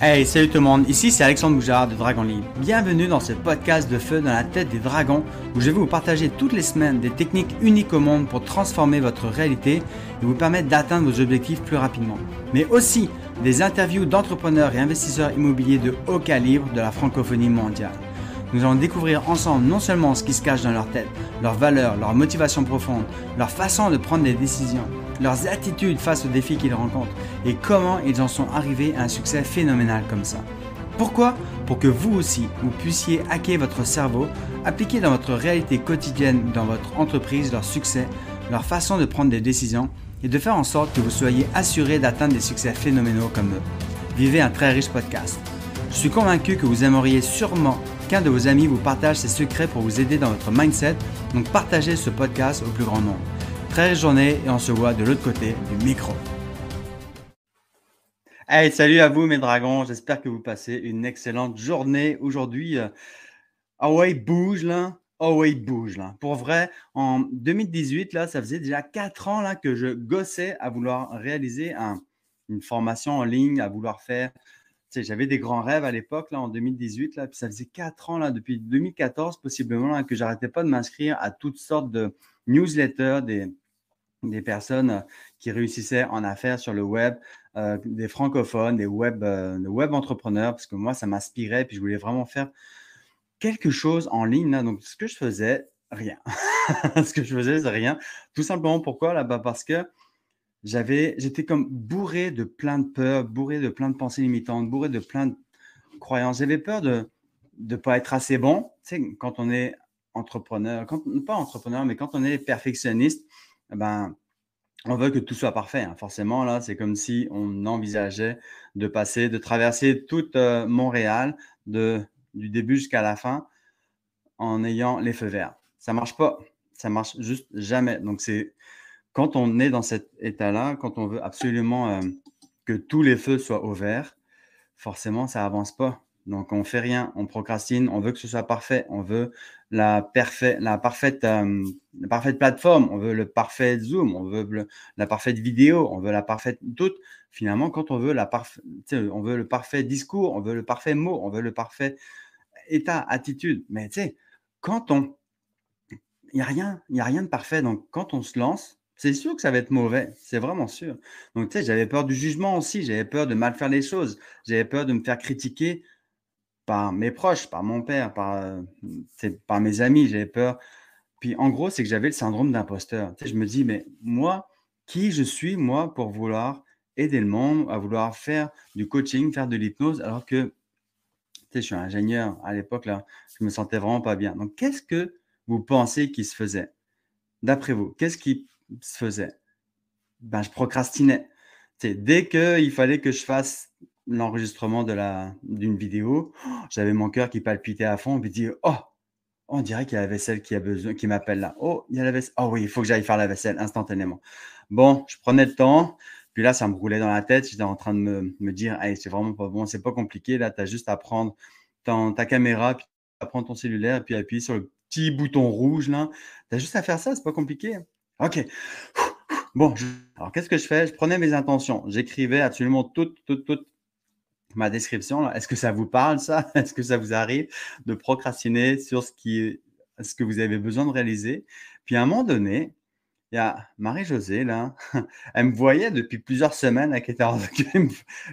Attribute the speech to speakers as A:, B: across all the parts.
A: Hey, salut tout le monde, ici c'est Alexandre Boujard de Dragon Libre. Bienvenue dans ce podcast de feu dans la tête des dragons où je vais vous partager toutes les semaines des techniques uniques au monde pour transformer votre réalité et vous permettre d'atteindre vos objectifs plus rapidement. Mais aussi des interviews d'entrepreneurs et investisseurs immobiliers de haut calibre de la francophonie mondiale. Nous allons découvrir ensemble non seulement ce qui se cache dans leur tête, leurs valeurs, leurs motivations profondes, leur façon de prendre des décisions leurs attitudes face aux défis qu'ils rencontrent et comment ils en sont arrivés à un succès phénoménal comme ça. Pourquoi? Pour que vous aussi, vous puissiez hacker votre cerveau, appliquer dans votre réalité quotidienne, dans votre entreprise, leur succès, leur façon de prendre des décisions et de faire en sorte que vous soyez assuré d'atteindre des succès phénoménaux comme eux. Vivez un très riche podcast. Je suis convaincu que vous aimeriez sûrement qu'un de vos amis vous partage ses secrets pour vous aider dans votre mindset, donc partagez ce podcast au plus grand nombre. Très journée et on se voit de l'autre côté du micro. Hey, salut à vous mes dragons, j'espère que vous passez une excellente journée aujourd'hui. Ah ouais, bouge là. Oh ouais, bouge là. Pour vrai, en 2018, là, ça faisait déjà quatre ans là, que je gossais à vouloir réaliser une formation en ligne, à vouloir faire. J'avais des grands rêves à l'époque, là, en 2018, là, puis ça faisait quatre ans, là, depuis 2014, possiblement, là, que j'arrêtais pas de m'inscrire à toutes sortes de, newsletters des, des personnes euh, qui réussissaient en affaires sur le web, euh, des francophones, des web, euh, web entrepreneurs, parce que moi, ça m'inspirait, puis je voulais vraiment faire quelque chose en ligne. Donc, ce que je faisais, rien. ce que je faisais, c'est rien. Tout simplement pourquoi? Là-bas Parce que j'avais, j'étais comme bourré de plein de peurs, bourré de plein de pensées limitantes, bourré de plein de croyances. J'avais peur de ne pas être assez bon. Tu sais, quand on est entrepreneur, quand, pas entrepreneur, mais quand on est perfectionniste, eh ben, on veut que tout soit parfait. Hein. Forcément, là, c'est comme si on envisageait de passer, de traverser toute euh, Montréal de, du début jusqu'à la fin en ayant les feux verts. Ça marche pas. Ça marche juste jamais. Donc, c'est quand on est dans cet état-là, quand on veut absolument euh, que tous les feux soient au vert, forcément, ça avance pas. Donc, on fait rien, on procrastine, on veut que ce soit parfait, on veut la, parfaite, la, parfaite, euh, la parfaite plateforme, on veut le parfait Zoom, on veut la parfaite vidéo, on veut la parfaite toute. Finalement, quand on veut, la on veut le parfait discours, on veut le parfait mot, on veut le parfait état, attitude. Mais tu sais, quand on. Il n'y a, a rien de parfait. Donc, quand on se lance, c'est sûr que ça va être mauvais. C'est vraiment sûr. Donc, tu sais, j'avais peur du jugement aussi. J'avais peur de mal faire les choses. J'avais peur de me faire critiquer par mes proches, par mon père, par, euh, par mes amis, j'avais peur. Puis en gros, c'est que j'avais le syndrome d'imposteur. je me dis, mais moi, qui je suis, moi, pour vouloir aider le monde, à vouloir faire du coaching, faire de l'hypnose, alors que je suis ingénieur à l'époque, là, je me sentais vraiment pas bien. Donc, qu'est-ce que vous pensez qui se faisait? D'après vous, qu'est-ce qui se faisait ben, Je procrastinais. dès qu'il fallait que je fasse l'enregistrement d'une vidéo, j'avais mon cœur qui palpitait à fond, puis dit oh, on dirait qu'il y a la vaisselle qui a besoin, qui m'appelle là. Oh, il y a la vaisselle. Oh oui, il faut que j'aille faire la vaisselle instantanément. Bon, je prenais le temps, puis là, ça me roulait dans la tête. J'étais en train de me, me dire, hey, c'est vraiment pas bon, c'est pas compliqué. Là, tu as juste à prendre ta caméra, puis à prendre ton cellulaire, puis appuyer sur le petit bouton rouge là. Tu as juste à faire ça, c'est pas compliqué. OK. Bon, alors qu'est-ce que je fais? Je prenais mes intentions. J'écrivais absolument toutes, toutes, toutes ma description. Est-ce que ça vous parle, ça? Est-ce que ça vous arrive de procrastiner sur ce, qui, ce que vous avez besoin de réaliser? Puis à un moment donné, il y a Marie-Josée, là, elle me voyait depuis plusieurs semaines, elle était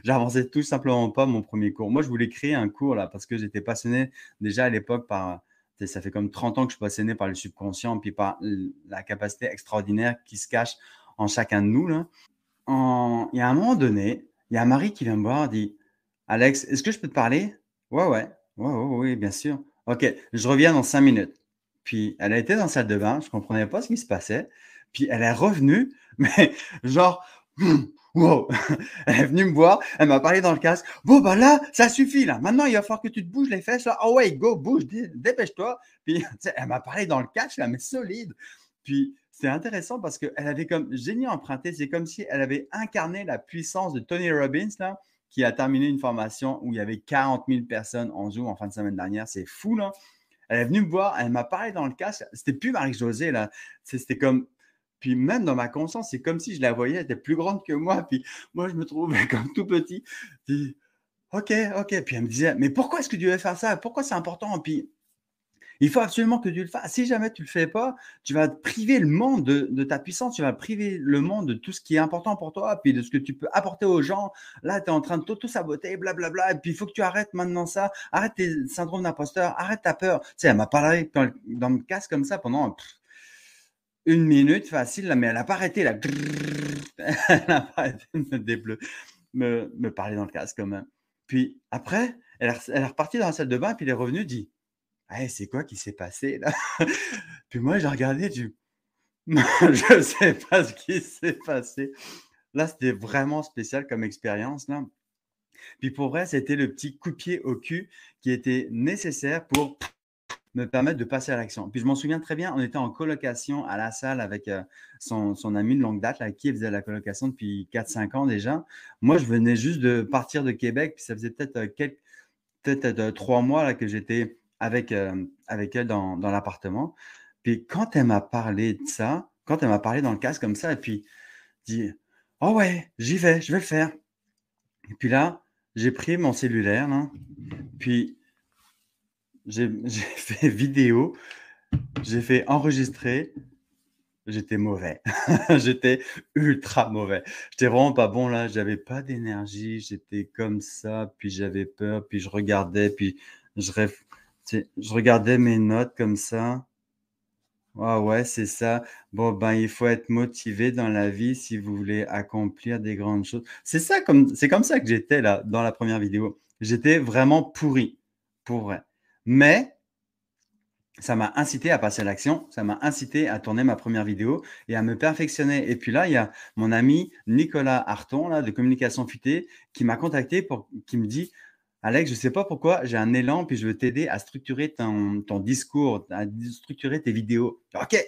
A: J'avançais tout simplement pas mon premier cours. Moi, je voulais créer un cours, là, parce que j'étais passionné déjà à l'époque par. Ça fait comme 30 ans que je suis passionné par le subconscient, puis par la capacité extraordinaire qui se cache en chacun de nous. Il y a un moment donné, il y a Marie qui vient me voir dit Alex, est-ce que je peux te parler? Ouais, ouais. Ouais, ouais, oui, bien sûr. OK, je reviens dans cinq minutes. Puis elle a été dans la salle de bain, je ne comprenais pas ce qui se passait. Puis elle est revenue, mais genre, wow, elle est venue me voir, elle m'a parlé dans le casque. Bon, bah là, ça suffit, là. Maintenant, il va falloir que tu te bouges les fesses, là. Oh ouais, go, bouge, dépêche-toi. Puis elle m'a parlé dans le casque, là, mais solide. Puis c'est intéressant parce qu'elle avait comme génie emprunté. C'est comme si elle avait incarné la puissance de Tony Robbins, là qui a terminé une formation où il y avait 40 000 personnes en Zoom en fin de semaine dernière. C'est fou, là. Elle est venue me voir, elle m'a parlé dans le casque. C'était plus Marie-Josée, là. C'était comme. Puis même dans ma conscience, c'est comme si je la voyais, elle était plus grande que moi. Puis moi, je me trouvais comme tout petit. OK, OK. Puis elle me disait: «Mais pourquoi est-ce que tu veux faire ça? Pourquoi c'est important?» puis il faut absolument que tu le fasses. Si jamais tu ne le fais pas, tu vas priver le monde de, ta puissance, tu vas priver le monde de tout ce qui est important pour toi, puis de ce que tu peux apporter aux gens. Là, tu es en train de t'auto-saboter, blablabla, et puis il faut que tu arrêtes maintenant ça, arrête tes syndromes d'imposteur, arrête ta peur. Tu sais, elle m'a parlé dans, le casque comme ça pendant une minute facile, mais elle n'a pas arrêté, là. elle n'a pas arrêté de me, parler dans le casque quand même. Puis après, elle, est repartie dans la salle de bain, puis elle est revenue, dit c'est quoi qui s'est passé là Puis moi, j'ai regardé, du je ne sais pas ce qui s'est passé. Là, c'était vraiment spécial comme expérience. Puis pour vrai, c'était le petit coup au cul qui était nécessaire pour me permettre de passer à l'action. Puis je m'en souviens très bien, on était en colocation à la salle avec euh, son, son, ami de longue date, là, qui faisait la colocation depuis 4-5 ans déjà. Moi, je venais juste de partir de Québec, puis ça faisait peut-être euh, quelques, peut-être euh, trois mois là, que j'étais avec, avec elle dans, dans l'appartement. Puis quand elle m'a parlé de ça, quand elle m'a parlé dans le casque comme ça, et puis dit Oh ouais, j'y vais, je vais le faire. Et puis là, j'ai pris mon cellulaire, puis j'ai fait vidéo, j'ai fait enregistrer. J'étais mauvais. j'étais ultra mauvais. J'étais vraiment pas bon là. J'avais pas d'énergie. J'étais comme ça. Puis j'avais peur. Puis je regardais. Puis je, regardais mes notes comme ça. Ah ouais, c'est ça. Bon, ben, il faut être motivé dans la vie si vous voulez accomplir des grandes choses. C'est ça, comme, c'est comme ça que j'étais là, dans la première vidéo. J'étais vraiment pourri, pour vrai. Mais ça m'a incité à passer à l'action, ça m'a incité à tourner ma première vidéo et à me perfectionner. Et puis là, il y a mon ami Nicolas Harton, là, de Communication Futée, qui m'a contacté pour, qui me dit, Alex, je ne sais pas pourquoi, j'ai un élan, puis je veux t'aider à structurer ton, discours, à structurer tes vidéos. OK.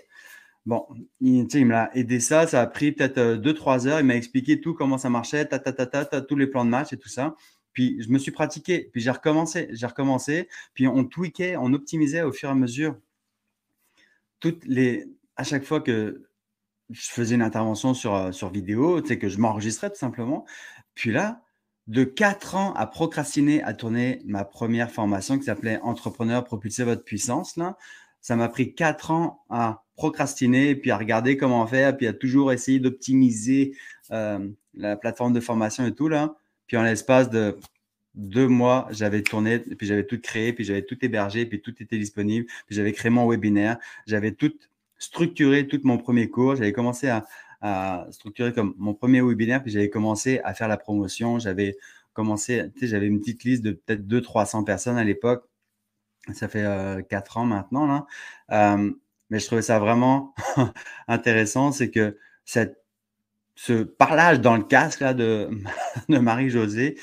A: Bon, il, il m'a aidé ça, ça a pris peut-être 2-3 euh, heures, il m'a expliqué tout, comment ça marchait, ta, ta, ta, ta, tous les plans de match et tout ça. Puis je me suis pratiqué, puis j'ai recommencé, j'ai recommencé, puis on tweakait, on optimisait au fur et à mesure. Toutes les, à chaque fois que je faisais une intervention sur, euh, sur vidéo, tu que je m'enregistrais tout simplement. Puis là, de quatre ans à procrastiner à tourner ma première formation qui s'appelait Entrepreneur, propulser votre puissance. Là. Ça m'a pris quatre ans à procrastiner, puis à regarder comment faire, puis à toujours essayer d'optimiser euh, la plateforme de formation et tout. Là. Puis en l'espace de deux mois, j'avais tourné, puis j'avais tout créé, puis j'avais tout hébergé, puis tout était disponible, puis j'avais créé mon webinaire, j'avais tout structuré, tout mon premier cours, j'avais commencé à, structurer comme mon premier webinaire, puis j'avais commencé à faire la promotion. J'avais commencé, tu sais, j'avais une petite liste de peut-être 200-300 personnes à l'époque. Ça fait euh, 4 ans maintenant. Là. Euh, mais je trouvais ça vraiment intéressant, c'est que cette, ce parlage dans le casque là, de, Marie-Josée,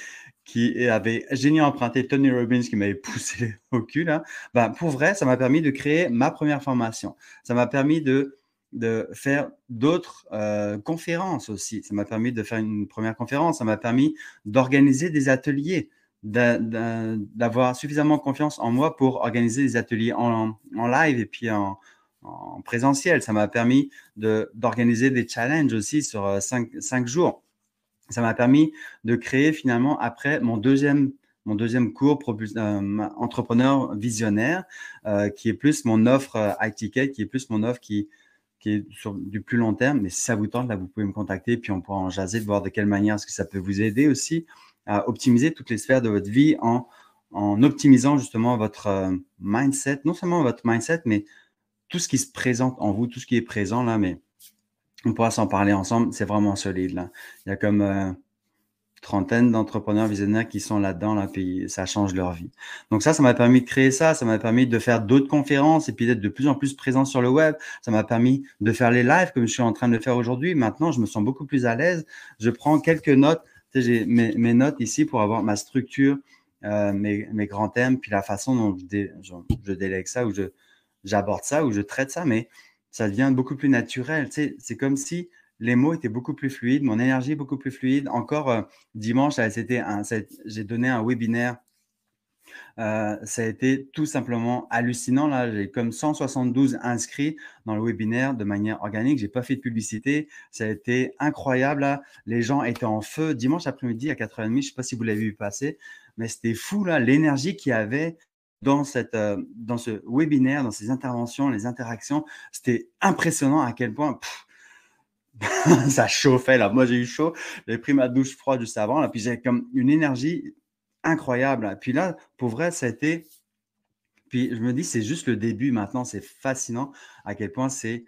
A: qui avait génial emprunté Tony Robbins qui m'avait poussé au cul, ben, pour vrai, ça m'a permis de créer ma première formation. Ça m'a permis de faire d'autres euh, conférences aussi. Ça m'a permis de faire une première conférence, ça m'a permis d'organiser des ateliers, d'avoir suffisamment confiance en moi pour organiser des ateliers en, live et puis en, présentiel. Ça m'a permis d'organiser des challenges aussi sur euh, cinq, jours. Ça m'a permis de créer finalement après mon deuxième mon deuxième cours euh, entrepreneur visionnaire, qui est plus mon offre iTicket, qui est plus mon offre qui, qui est sur du plus long terme. Mais si ça vous tente, là, vous pouvez me contacter, puis on pourra en jaser, de voir de quelle manière est-ce que ça peut vous aider aussi à optimiser toutes les sphères de votre vie en, en optimisant justement votre euh, mindset, non seulement votre mindset, mais tout ce qui se présente en vous, tout ce qui est présent là, mais on pourra s'en parler ensemble, c'est vraiment solide là. Il y a comme euh, trentaine d'entrepreneurs visionnaires qui sont là-dedans, là, puis ça change leur vie. Donc ça, ça m'a permis de créer ça, ça m'a permis de faire d'autres conférences et puis d'être de plus en plus présent sur le web. Ça m'a permis de faire les lives comme je suis en train de le faire aujourd'hui. Maintenant, je me sens beaucoup plus à l'aise. Je prends quelques notes. J'ai mes, mes, notes ici pour avoir ma structure, euh, mes, mes, grands thèmes, puis la façon dont je, je, délègue ça ou je j'aborde ça ou je traite ça, mais ça devient beaucoup plus naturel. C'est comme si les mots étaient beaucoup plus fluides, mon énergie beaucoup plus fluide. Encore euh, dimanche, j'ai donné un webinaire. Euh, ça a été tout simplement hallucinant. Là, j'ai comme 172 inscrits dans le webinaire de manière organique. J'ai pas fait de publicité. Ça a été incroyable. Les gens étaient en feu. Dimanche après-midi à 4h30, je sais pas si vous l'avez vu passer. mais c'était fou, là, l'énergie qu'il y avait dans, cette, euh, dans ce webinaire, dans ces interventions, les interactions. C'était impressionnant à quel point ça chauffait, là. Moi, j'ai eu chaud. J'ai pris ma douche froide juste avant, là, puis j'ai comme une énergie incroyable. Puis là, pour vrai, ça a été puis je me dis, c'est juste le début maintenant. C'est fascinant à quel point c'est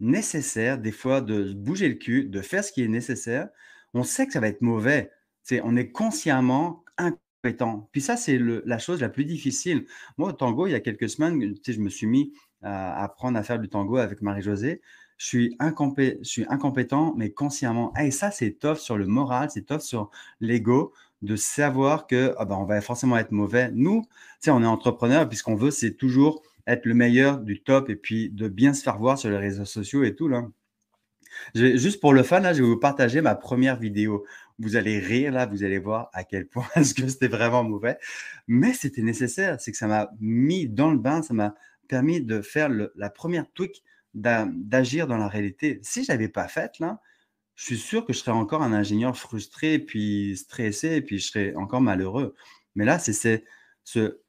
A: nécessaire, des fois, de bouger le cul, de faire ce qui est nécessaire. On sait que ça va être mauvais. On est consciemment Puis ça, c'est la chose la plus difficile. Moi, au tango, il y a quelques semaines, je me suis mis à apprendre à faire du tango avec Marie-Josée. Je suis, incompé je suis incompétent, mais consciemment. Et ça, c'est tough sur le moral, c'est tough sur l'ego de savoir que ah ben, on va forcément être mauvais. Nous, on est entrepreneur puisqu'on veut, c'est toujours être le meilleur du top et puis de bien se faire voir sur les réseaux sociaux et tout. Là. Juste pour le fun, là, je vais vous partager ma première vidéo. Vous allez rire, là, vous allez voir à quel point est-ce que c'était vraiment mauvais. Mais c'était nécessaire. C'est que ça m'a mis dans le bain, ça m'a permis de faire la première tweak d'agir dans la réalité. Si je n'avais pas fait, là, je suis sûr que je serais encore un ingénieur frustré, puis stressé, puis je serais encore malheureux. Mais là, c'est ce,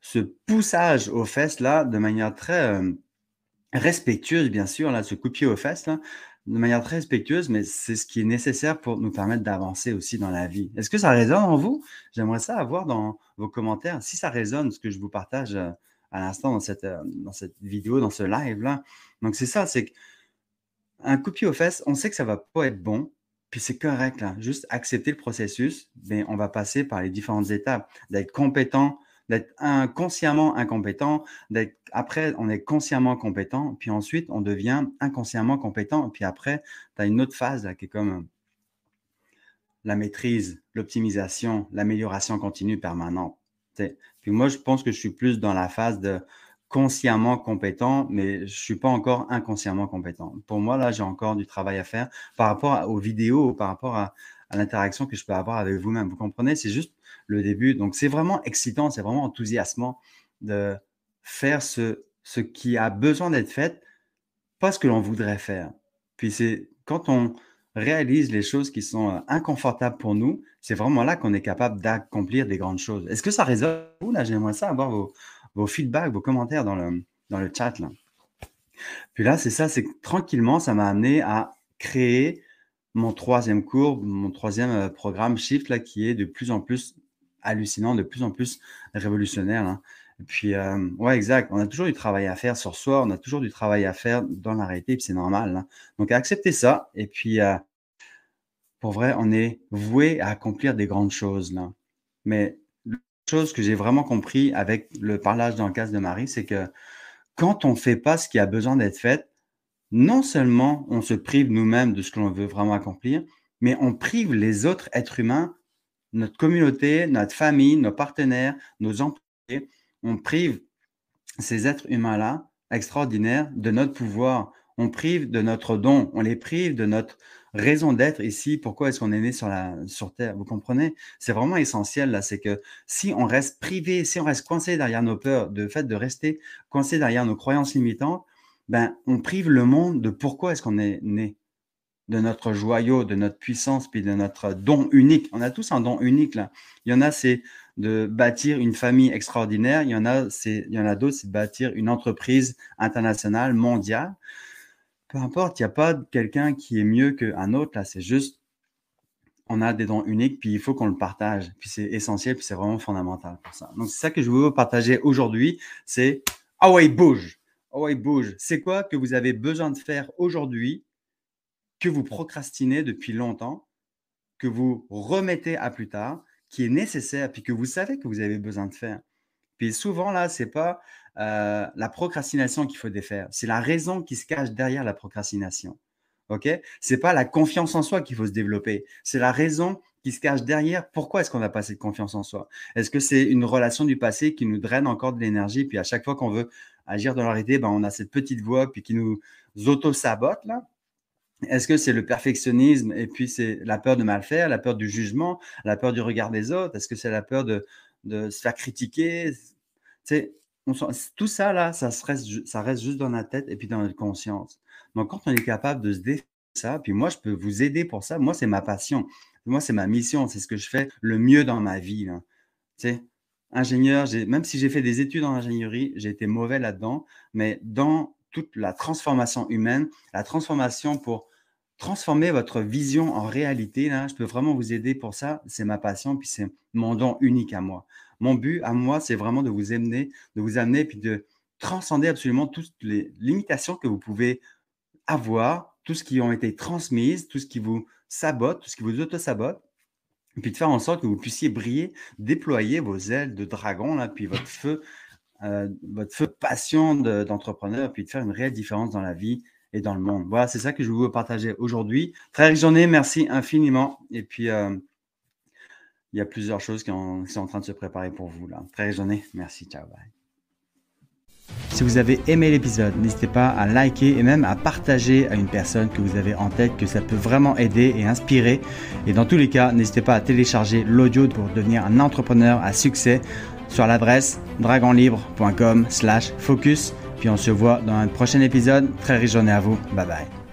A: ce poussage aux fesses, là, de manière très euh, respectueuse, bien sûr, là, ce coup de pied aux fesses, là, de manière très respectueuse, mais c'est ce qui est nécessaire pour nous permettre d'avancer aussi dans la vie. Est-ce que ça résonne en vous? J'aimerais ça avoir dans vos commentaires. Si ça résonne, ce que je vous partage à l'instant dans cette, euh, dans cette vidéo, dans ce live-là. Donc, c'est ça, c'est un coup de pied aux fesses, on sait que ça va pas être bon, puis c'est correct, là. Juste accepter le processus, mais on va passer par les différentes étapes, d'être compétent, d'être inconsciemment incompétent, d'être après on est consciemment compétent, puis ensuite on devient inconsciemment compétent, puis après tu as une autre phase là, qui est comme la maîtrise, l'optimisation, l'amélioration continue permanente. Puis moi je pense que je suis plus dans la phase de consciemment compétent, mais je suis pas encore inconsciemment compétent. Pour moi, là, j'ai encore du travail à faire par rapport aux vidéos, par rapport à, l'interaction que je peux avoir avec vous-même. Vous comprenez? C'est juste le début. Donc, c'est vraiment excitant, c'est vraiment enthousiasmant de faire ce, ce qui a besoin d'être fait, pas ce que l'on voudrait faire. Puis c'est quand on réalise les choses qui sont euh, inconfortables pour nous, c'est vraiment là qu'on est capable d'accomplir des grandes choses. Est-ce que ça résonne vous là? J'aimerais ça avoir vos, vos feedbacks, vos commentaires dans le, dans le chat. Là. Puis là, c'est ça, c'est tranquillement, ça m'a amené à créer mon troisième cours, mon troisième euh, programme Shift, là, qui est de plus en plus hallucinant, de plus en plus révolutionnaire. Là. Et puis, euh, ouais, exact. On a toujours du travail à faire sur soi, on a toujours du travail à faire dans la réalité, puis c'est normal. Donc, accepter ça. Et puis, euh, pour vrai, on est voué à accomplir des grandes choses. Mais chose que j'ai vraiment compris avec le parlage dans le cas de Marie, c'est que quand on ne fait pas ce qui a besoin d'être fait, non seulement on se prive nous-mêmes de ce que l'on veut vraiment accomplir, mais on prive les autres êtres humains, notre communauté, notre famille, nos partenaires, nos employés, on prive ces êtres humains-là extraordinaires de notre pouvoir, on prive de notre don, on les prive de notre raison d'être ici, pourquoi est-ce qu'on est né sur, la, sur Terre? Vous comprenez? C'est vraiment essentiel, là. C'est que si on reste privé, si on reste coincé derrière nos peurs, de fait de rester coincé derrière nos croyances limitantes, ben, on prive le monde de pourquoi est-ce qu'on est né, de notre joyau, de notre puissance, puis de notre don unique. On a tous un don unique, là. Il y en a, c'est de bâtir une famille extraordinaire. Il y en a, c'est, il y en a d'autres, c'est de bâtir une entreprise internationale, mondiale peu importe, il n'y a pas quelqu'un qui est mieux qu'un autre. Là, c'est juste, on a des dons uniques, puis il faut qu'on le partage. Puis c'est essentiel, puis c'est vraiment fondamental pour ça. Donc, c'est ça que je veux partager aujourd'hui. C'est Ah ouais, bouge. Ah ouais, bouge. C'est quoi que vous avez besoin de faire aujourd'hui, que vous procrastinez depuis longtemps, que vous remettez à plus tard, qui est nécessaire, puis que vous savez que vous avez besoin de faire. Puis souvent, là, c'est pas euh, la procrastination qu'il faut défaire. C'est la raison qui se cache derrière la procrastination. OK? C'est pas la confiance en soi qu'il faut se développer. C'est la raison qui se cache derrière. Pourquoi est-ce qu'on n'a pas cette confiance en soi Est-ce que c'est une relation du passé qui nous draine encore de l'énergie Puis à chaque fois qu'on veut agir dans la réalité, ben, on a cette petite voix puis qui nous auto-sabote là? Est-ce que c'est le perfectionnisme et puis c'est la peur de mal faire, la peur du jugement, la peur du regard des autres? Est-ce que c'est la peur de, se faire critiquer? Tout ça, là, ça, reste, ça reste juste dans la tête et puis dans notre conscience. Donc, quand on est capable de se défaire ça, puis moi, je peux vous aider pour ça. Moi, c'est ma passion. Moi, c'est ma mission. C'est ce que je fais le mieux dans ma vie. Ingénieur, même si j'ai fait des études en ingénierie, j'ai été mauvais là-dedans, mais dans toute la transformation humaine, la transformation pour transformer votre vision en réalité, là, je peux vraiment vous aider pour ça. C'est ma passion, puis c'est mon don unique à moi. Mon but à moi, c'est vraiment de vous amener, de vous amener, puis de transcender absolument toutes les limitations que vous pouvez avoir, tout ce qui ont été transmises, tout ce qui vous sabote, tout ce qui vous auto-sabote, puis de faire en sorte que vous puissiez briller, déployer vos ailes de dragon, là, puis votre feu, euh, votre feu passion d'entrepreneur, puis de faire une réelle différence dans la vie dans le monde. Voilà, c'est ça que je vous partager aujourd'hui. Très riche journée, merci infiniment. Et puis, euh, il y a plusieurs choses qui, sont en train de se préparer pour vous. Là. Très riche journée, merci, ciao. Si vous avez aimé l'épisode, n'hésitez pas à liker et même à partager à une personne que vous avez en tête que ça peut vraiment aider et inspirer. Et dans tous les cas, n'hésitez pas à télécharger l'audio pour devenir un entrepreneur à succès sur l'adresse dragonlibre.com/focus. Puis on se voit dans un prochain épisode. Très riche journée à vous. Bye bye.